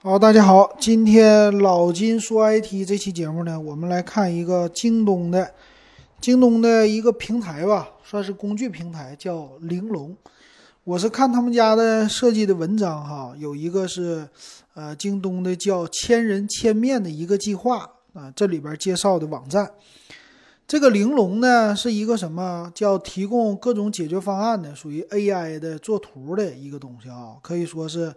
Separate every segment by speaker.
Speaker 1: 好，大家好，今天老金说 IT 这期节目呢，我们来看一个京东的，京东的一个平台吧，算是工具平台，叫玲珑。我是看他们家的设计的文章哈，有一个是呃京东的叫千人千面的一个计划啊，这里边介绍的网站。这个玲珑呢是一个什么叫提供各种解决方案的，属于 AI 的做图的一个东西啊，可以说是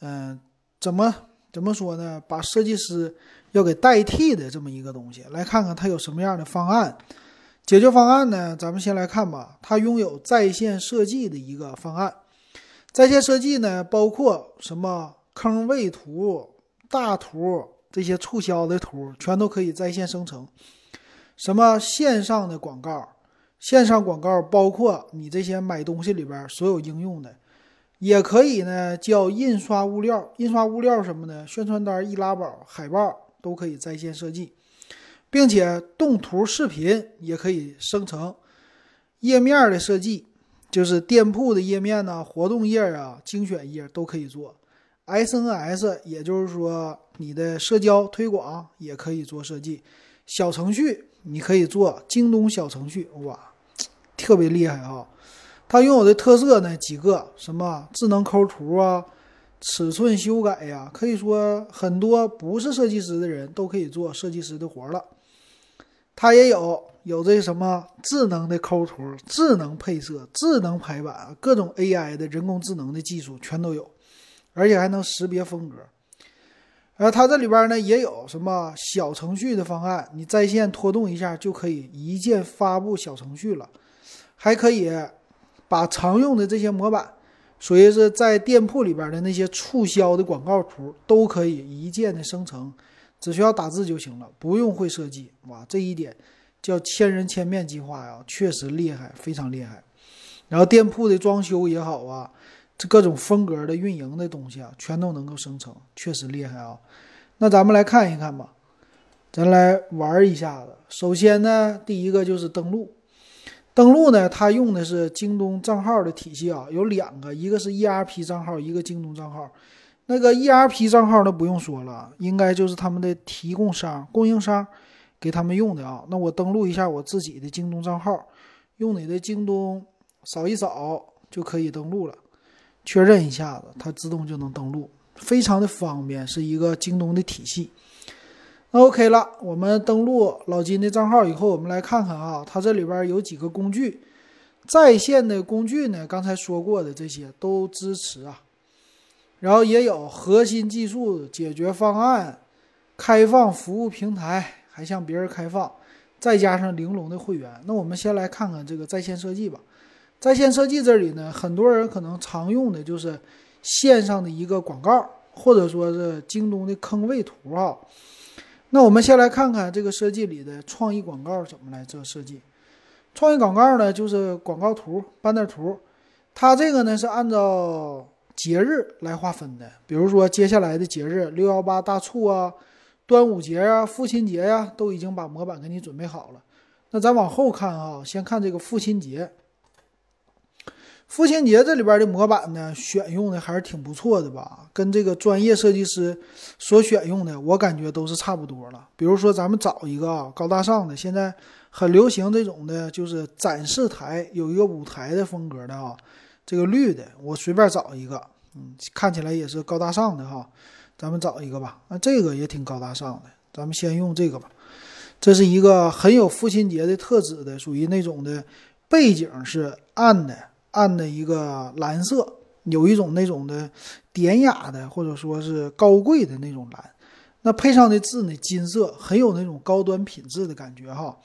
Speaker 1: 嗯。怎么怎么说呢？把设计师要给代替的这么一个东西，来看看它有什么样的方案解决方案呢？咱们先来看吧。它拥有在线设计的一个方案。在线设计呢，包括什么坑位图、大图这些促销的图，全都可以在线生成。什么线上的广告，线上广告包括你这些买东西里边所有应用的。也可以呢，叫印刷物料。印刷物料什么呢？宣传单、易拉宝、海报都可以在线设计，并且动图、视频也可以生成。页面的设计，就是店铺的页面呢，活动页啊、精选页都可以做。SNS，也就是说你的社交推广也可以做设计。小程序你可以做京东小程序，哇，特别厉害啊！它拥有的特色呢，几个什么智能抠图啊，尺寸修改呀，可以说很多不是设计师的人都可以做设计师的活了。它也有有这什么智能的抠图、智能配色、智能排版，各种 AI 的人工智能的技术全都有，而且还能识别风格。而它这里边呢也有什么小程序的方案，你在线拖动一下就可以一键发布小程序了，还可以。把常用的这些模板，属于是在店铺里边的那些促销的广告图，都可以一键的生成，只需要打字就行了，不用会设计。哇，这一点叫千人千面计划呀，确实厉害，非常厉害。然后店铺的装修也好啊，这各种风格的运营的东西啊，全都能够生成，确实厉害啊。那咱们来看一看吧，咱来玩一下子。首先呢，第一个就是登录。登录呢，它用的是京东账号的体系啊，有两个，一个是 ERP 账号，一个京东账号。那个 ERP 账号呢，不用说了，应该就是他们的提供商、供应商给他们用的啊。那我登录一下我自己的京东账号，用你的京东扫一扫就可以登录了，确认一下子，它自动就能登录，非常的方便，是一个京东的体系。那 OK 了，我们登录老金的账号以后，我们来看看啊，它这里边有几个工具，在线的工具呢，刚才说过的这些都支持啊，然后也有核心技术解决方案、开放服务平台，还向别人开放，再加上玲珑的会员。那我们先来看看这个在线设计吧。在线设计这里呢，很多人可能常用的就是线上的一个广告，或者说是京东的坑位图啊。那我们先来看看这个设计里的创意广告怎么来做设计。创意广告呢，就是广告图、banner 图，它这个呢是按照节日来划分的。比如说接下来的节日，六幺八大促啊，端午节啊，父亲节呀，都已经把模板给你准备好了。那咱往后看啊，先看这个父亲节。父亲节这里边的模板呢，选用的还是挺不错的吧？跟这个专业设计师所选用的，我感觉都是差不多了。比如说，咱们找一个啊高大上的，现在很流行这种的，就是展示台有一个舞台的风格的啊，这个绿的，我随便找一个，嗯，看起来也是高大上的哈，咱们找一个吧。那这个也挺高大上的，咱们先用这个吧。这是一个很有父亲节的特质的，属于那种的背景是暗的。暗的一个蓝色，有一种那种的典雅的，或者说是高贵的那种蓝。那配上的字呢，金色，很有那种高端品质的感觉哈。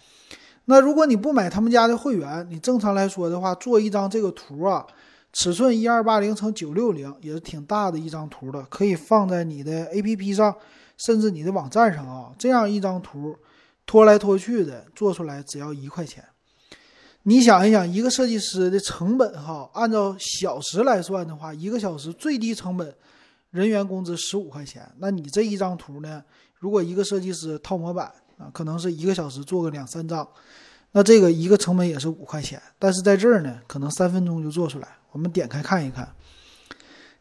Speaker 1: 那如果你不买他们家的会员，你正常来说的话，做一张这个图啊，尺寸一二八零乘九六零，也是挺大的一张图的，可以放在你的 APP 上，甚至你的网站上啊。这样一张图，拖来拖去的，做出来只要一块钱。你想一想，一个设计师的成本哈，按照小时来算的话，一个小时最低成本，人员工资十五块钱。那你这一张图呢？如果一个设计师套模板啊，可能是一个小时做个两三张，那这个一个成本也是五块钱。但是在这儿呢，可能三分钟就做出来。我们点开看一看，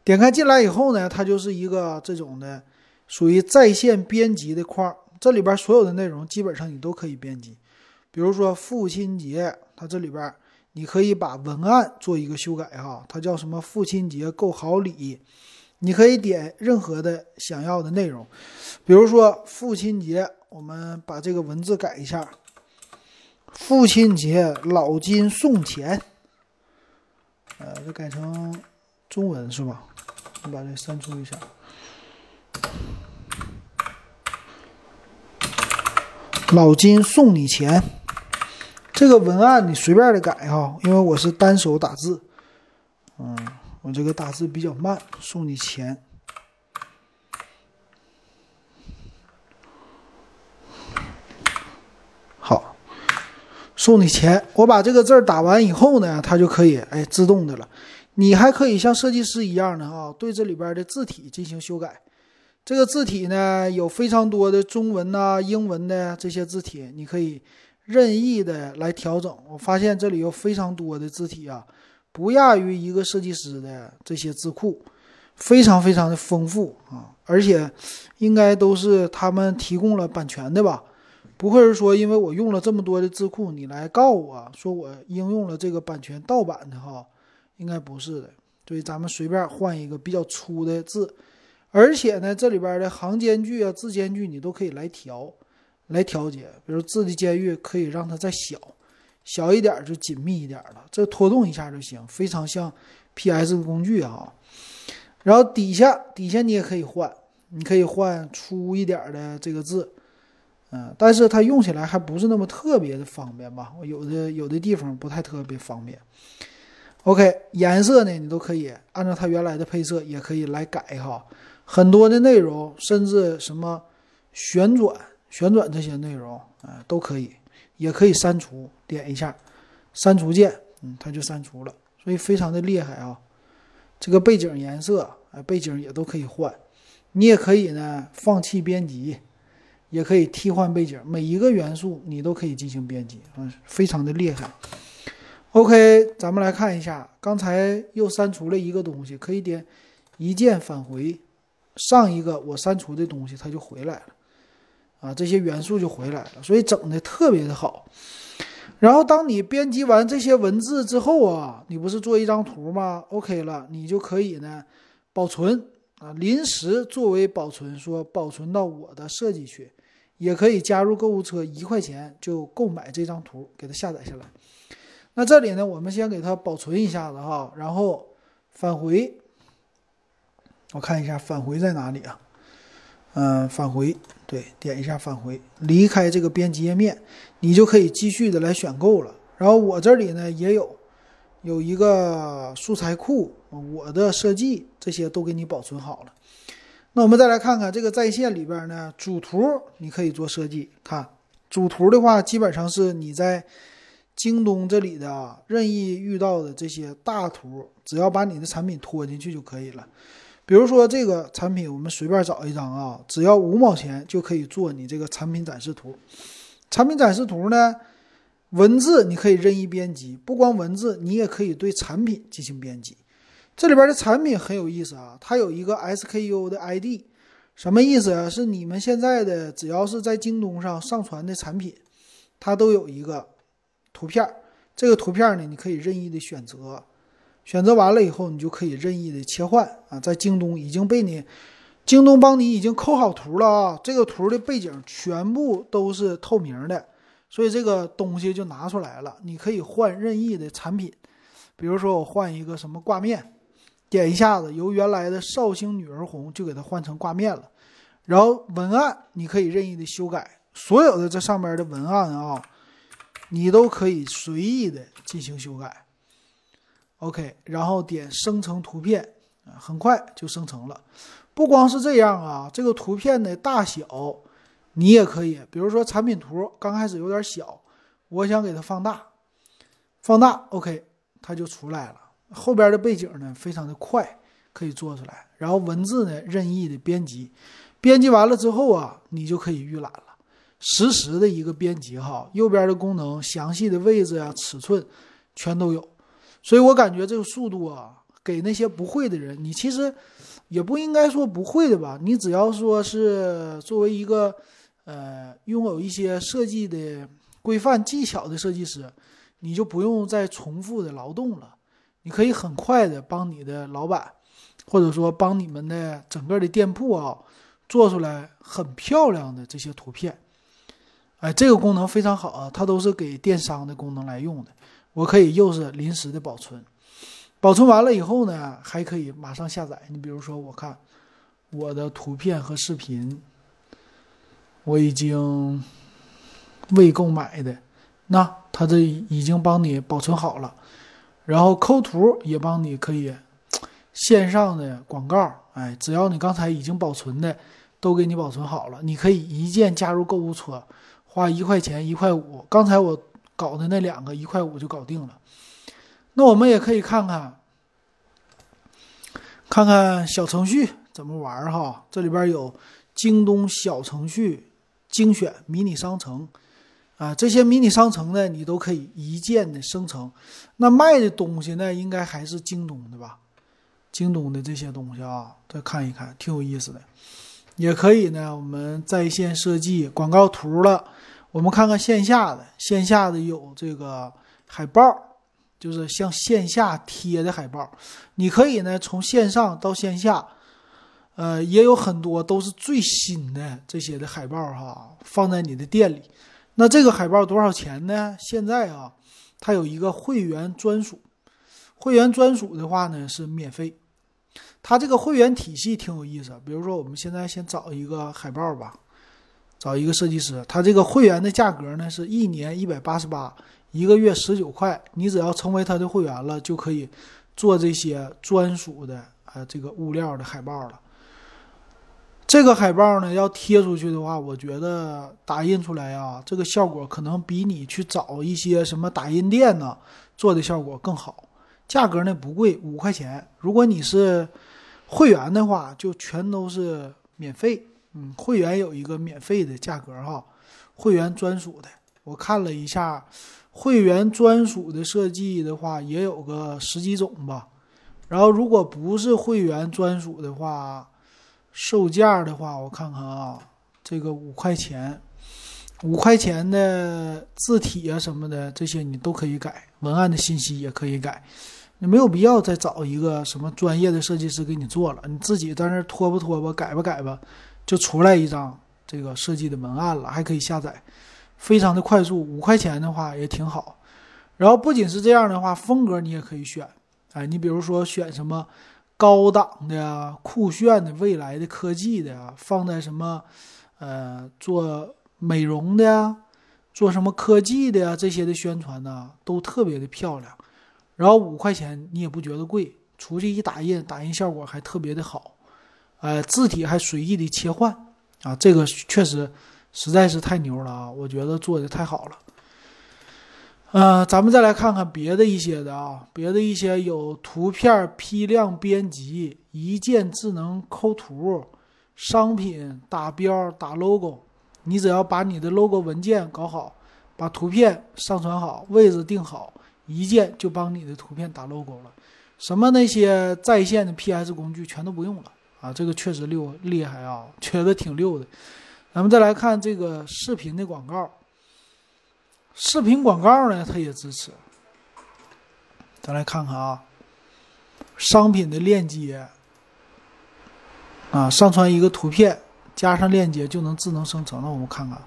Speaker 1: 点开进来以后呢，它就是一个这种的，属于在线编辑的框。这里边所有的内容基本上你都可以编辑。比如说父亲节，它这里边你可以把文案做一个修改哈，它叫什么？父亲节购好礼，你可以点任何的想要的内容。比如说父亲节，我们把这个文字改一下。父亲节老金送钱，呃，这改成中文是吧？你把这删除一下。老金送你钱，这个文案你随便的改哈，因为我是单手打字，嗯，我这个打字比较慢。送你钱。好送你钱，我把这个字儿打完以后呢，它就可以哎自动的了。你还可以像设计师一样的啊，对这里边的字体进行修改。这个字体呢有非常多的中文呐、英文的这些字体，你可以任意的来调整。我发现这里有非常多的字体啊，不亚于一个设计师的这些字库，非常非常的丰富啊，而且应该都是他们提供了版权的吧。不会是说，因为我用了这么多的字库，你来告我说我应用了这个版权盗版的哈？应该不是的。所以咱们随便换一个比较粗的字，而且呢，这里边的行间距啊、字间距你都可以来调，来调节。比如字的间距可以让它再小，小一点就紧密一点了，这拖动一下就行，非常像 PS 的工具啊。然后底下底下你也可以换，你可以换粗一点的这个字。嗯，但是它用起来还不是那么特别的方便吧？我有的有的地方不太特别方便。OK，颜色呢，你都可以按照它原来的配色，也可以来改哈。很多的内容，甚至什么旋转、旋转这些内容啊，都可以，也可以删除。点一下删除键，嗯，它就删除了，所以非常的厉害啊。这个背景颜色，哎，背景也都可以换。你也可以呢，放弃编辑。也可以替换背景，每一个元素你都可以进行编辑，啊，非常的厉害。OK，咱们来看一下，刚才又删除了一个东西，可以点一键返回，上一个我删除的东西它就回来了，啊，这些元素就回来了，所以整的特别的好。然后当你编辑完这些文字之后啊，你不是做一张图吗？OK 了，你就可以呢保存啊，临时作为保存，说保存到我的设计区。也可以加入购物车，一块钱就购买这张图，给它下载下来。那这里呢，我们先给它保存一下子哈，然后返回。我看一下返回在哪里啊？嗯，返回，对，点一下返回，离开这个编辑页面，你就可以继续的来选购了。然后我这里呢也有有一个素材库，我的设计这些都给你保存好了。那我们再来看看这个在线里边呢，主图你可以做设计。看主图的话，基本上是你在京东这里的任意遇到的这些大图，只要把你的产品拖进去就可以了。比如说这个产品，我们随便找一张啊，只要五毛钱就可以做你这个产品展示图。产品展示图呢，文字你可以任意编辑，不光文字，你也可以对产品进行编辑。这里边的产品很有意思啊，它有一个 SKU 的 ID，什么意思啊？是你们现在的只要是在京东上上传的产品，它都有一个图片。这个图片呢，你可以任意的选择，选择完了以后，你就可以任意的切换啊。在京东已经被你，京东帮你已经抠好图了啊。这个图的背景全部都是透明的，所以这个东西就拿出来了。你可以换任意的产品，比如说我换一个什么挂面。点一下子，由原来的绍兴女儿红就给它换成挂面了。然后文案你可以任意的修改，所有的这上面的文案啊，你都可以随意的进行修改。OK，然后点生成图片，很快就生成了。不光是这样啊，这个图片的大小你也可以，比如说产品图刚开始有点小，我想给它放大，放大 OK，它就出来了。后边的背景呢，非常的快，可以做出来。然后文字呢，任意的编辑，编辑完了之后啊，你就可以预览了，实时的一个编辑哈。右边的功能，详细的位置啊、尺寸，全都有。所以我感觉这个速度啊，给那些不会的人，你其实也不应该说不会的吧，你只要说是作为一个呃拥有一些设计的规范技巧的设计师，你就不用再重复的劳动了，你可以很快的帮你的老板，或者说帮你们的整个的店铺啊，做出来很漂亮的这些图片。哎，这个功能非常好啊，它都是给电商的功能来用的。我可以又是临时的保存，保存完了以后呢，还可以马上下载。你比如说，我看我的图片和视频，我已经未购买的，那它这已经帮你保存好了，然后抠图也帮你可以线上的广告，哎，只要你刚才已经保存的都给你保存好了，你可以一键加入购物车。花一块钱一块五，刚才我搞的那两个一块五就搞定了。那我们也可以看看，看看小程序怎么玩哈。这里边有京东小程序精选迷你商城啊，这些迷你商城呢，你都可以一键的生成。那卖的东西呢，应该还是京东的吧？京东的这些东西啊，再看一看，挺有意思的。也可以呢，我们在线设计广告图了。我们看看线下的，线下的有这个海报，就是向线下贴的海报。你可以呢从线上到线下，呃，也有很多都是最新的这些的海报哈，放在你的店里。那这个海报多少钱呢？现在啊，它有一个会员专属，会员专属的话呢是免费。它这个会员体系挺有意思，比如说我们现在先找一个海报吧。找一个设计师，他这个会员的价格呢是一年一百八十八，一个月十九块。你只要成为他的会员了，就可以做这些专属的啊这个物料的海报了。这个海报呢要贴出去的话，我觉得打印出来啊，这个效果可能比你去找一些什么打印店呢做的效果更好。价格呢不贵，五块钱。如果你是会员的话，就全都是免费。嗯，会员有一个免费的价格哈，会员专属的，我看了一下，会员专属的设计的话也有个十几种吧。然后如果不是会员专属的话，售价的话，我看看啊，这个五块钱，五块钱的字体啊什么的这些你都可以改，文案的信息也可以改，你没有必要再找一个什么专业的设计师给你做了，你自己在那拖吧拖吧，改吧改吧。就出来一张这个设计的文案了，还可以下载，非常的快速。五块钱的话也挺好。然后不仅是这样的话，风格你也可以选。哎，你比如说选什么高档的呀、酷炫的、未来的科技的呀，放在什么呃做美容的呀、做什么科技的呀这些的宣传呢，都特别的漂亮。然后五块钱你也不觉得贵，出去一打印，打印效果还特别的好。呃，字体还随意的切换啊，这个确实实在是太牛了啊！我觉得做的太好了。呃，咱们再来看看别的一些的啊，别的一些有图片批量编辑、一键智能抠图、商品打标打 logo，你只要把你的 logo 文件搞好，把图片上传好，位置定好，一键就帮你的图片打 logo 了。什么那些在线的 PS 工具全都不用了。啊，这个确实溜厉害啊，觉得挺溜的。咱们再来看这个视频的广告，视频广告呢，它也支持。咱来看看啊，商品的链接啊，上传一个图片，加上链接就能智能生成。那我们看看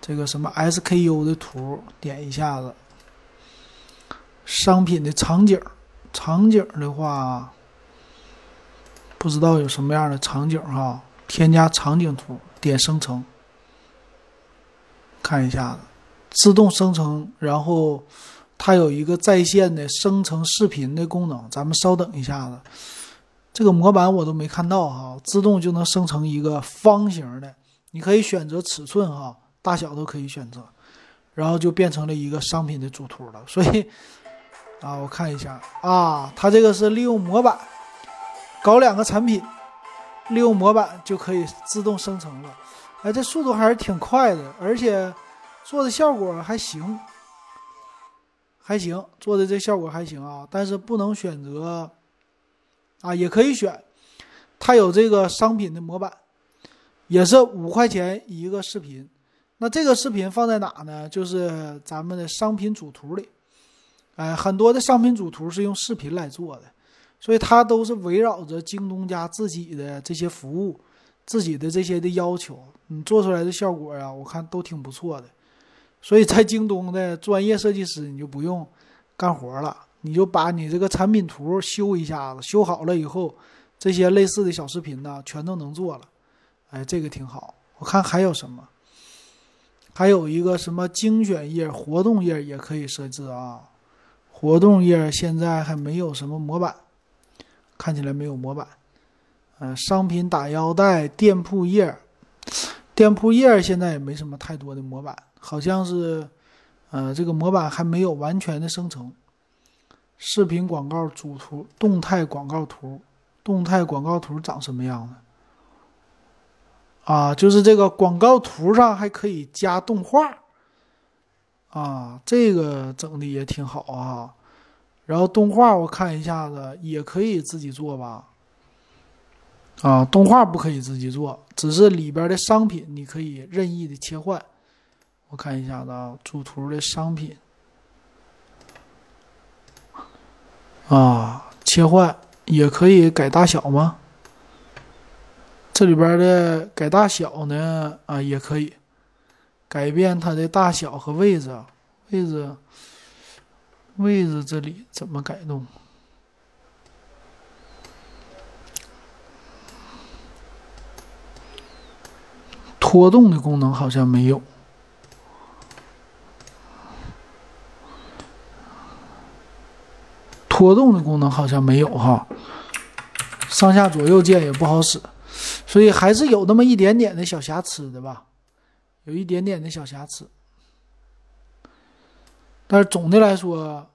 Speaker 1: 这个什么 SKU 的图，点一下子，商品的场景，场景的话。不知道有什么样的场景哈？添加场景图，点生成，看一下子，自动生成。然后它有一个在线的生成视频的功能，咱们稍等一下子。这个模板我都没看到哈，自动就能生成一个方形的，你可以选择尺寸哈，大小都可以选择，然后就变成了一个商品的主图了。所以啊，我看一下啊，它这个是利用模板。搞两个产品，利用模板就可以自动生成了。哎，这速度还是挺快的，而且做的效果还行，还行，做的这效果还行啊。但是不能选择啊，也可以选。它有这个商品的模板，也是五块钱一个视频。那这个视频放在哪呢？就是咱们的商品主图里。哎，很多的商品主图是用视频来做的，所以它都是围绕着京东家自己的这些服务、自己的这些的要求，你做出来的效果呀，我看都挺不错的。所以在京东的专业设计师，你就不用干活了，你就把你这个产品图修一下子，修好了以后，这些类似的小视频呢，全都能做了。哎，这个挺好。我看还有什么？还有一个什么精选页、活动页也可以设置啊。活动页现在还没有什么模板，看起来没有模板。嗯，商品打腰带、店铺页，店铺页现在也没什么太多的模板，好像是，呃，这个模板还没有完全的生成。视频广告主图、动态广告图、动态广告图长什么样的？啊，就是这个广告图上还可以加动画，啊，这个整的也挺好啊。然后动画我看一下子也可以自己做吧，啊，动画不可以自己做，只是里边的商品你可以任意的切换。我看一下子啊，主图的商品，啊，切换也可以改大小吗？这里边的改大小呢，啊，也可以改变它的大小和位置，位置，位置这里怎么改动？拖动的功能好像没有，拖动的功能好像没有哈，上下左右键也不好使。所以还是有那么一点点的小瑕疵的吧，有一点点的小瑕疵，但是总的来说，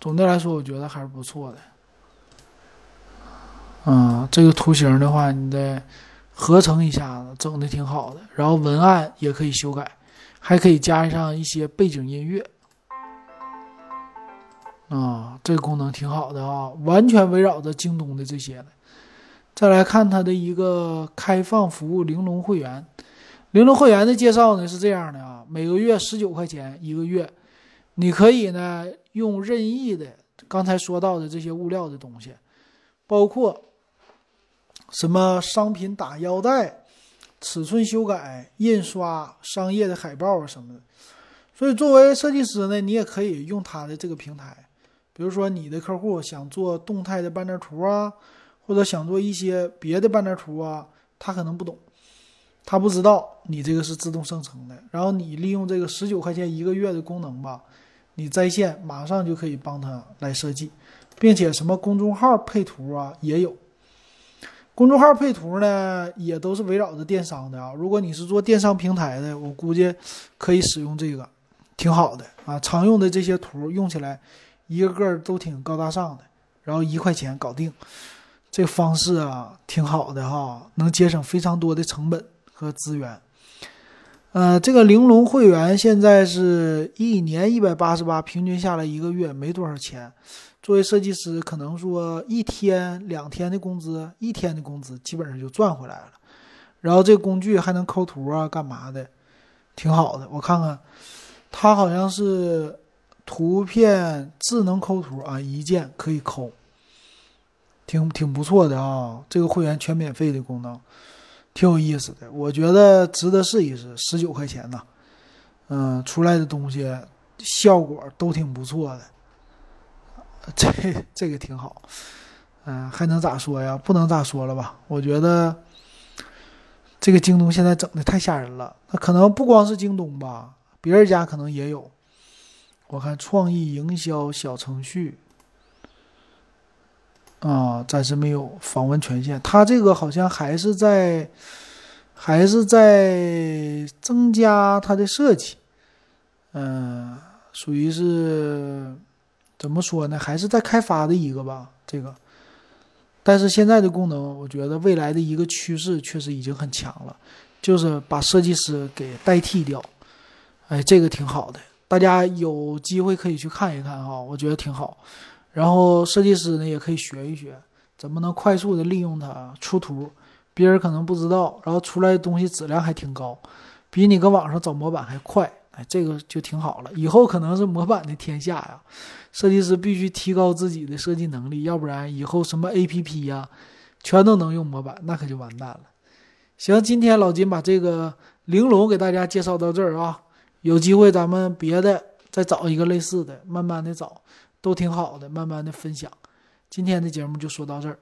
Speaker 1: 总的来说，我觉得还是不错的。嗯，这个图形的话，你得合成一下子，整的挺好的。然后文案也可以修改，还可以加上一些背景音乐。啊，这个功能挺好的啊，完全围绕着京东的这些的。再来看它的一个开放服务玲珑会员，玲珑会员的介绍呢是这样的啊，每个月十九块钱一个月，你可以呢用任意的刚才说到的这些物料的东西，包括什么商品打腰带、尺寸修改、印刷、商业的海报啊什么的。所以作为设计师呢，你也可以用它的这个平台，比如说你的客户想做动态的 banner 图啊。或者想做一些别的 banner 图啊，他可能不懂，他不知道你这个是自动生成的。然后你利用这个十九块钱一个月的功能吧，你在线马上就可以帮他来设计，并且什么公众号配图啊也有。公众号配图呢，也都是围绕着电商的啊。如果你是做电商平台的，我估计可以使用这个，挺好的啊。常用的这些图用起来，一个个都挺高大上的，然后一块钱搞定。这方式啊，挺好的哈，能节省非常多的成本和资源。呃，这个玲珑会员现在是一年一百八十八，平均下来一个月没多少钱。作为设计师，可能说一天两天的工资，一天的工资基本上就赚回来了。然后这工具还能抠图啊，干嘛的，挺好的。我看看，它好像是图片智能抠图啊，一键可以抠。挺挺不错的啊，这个会员全免费的功能，挺有意思的，我觉得值得试一试。十九块钱呢，嗯，出来的东西效果都挺不错的，这这个挺好，嗯，还能咋说呀？不能咋说了吧？我觉得这个京东现在整的太吓人了，那可能不光是京东吧，别人家可能也有。我看创意营销小程序。啊，暂时没有访问权限。它这个好像还是在，还是在增加它的设计。嗯，属于是怎么说呢？还是在开发的一个吧。这个，但是现在的功能，我觉得未来的一个趋势确实已经很强了，就是把设计师给代替掉。哎，这个挺好的，大家有机会可以去看一看哈，我觉得挺好。然后设计师呢也可以学一学，怎么能快速的利用它出图，别人可能不知道，然后出来的东西质量还挺高，比你搁网上找模板还快，哎，这个就挺好了。以后可能是模板的天下呀，设计师必须提高自己的设计能力，要不然以后什么 APP 呀，全都能用模板，那可就完蛋了。行，今天老金把这个玲珑给大家介绍到这儿啊，有机会咱们别的再找一个类似的，慢慢的找，都挺好的，慢慢的分享。今天的节目就说到这儿。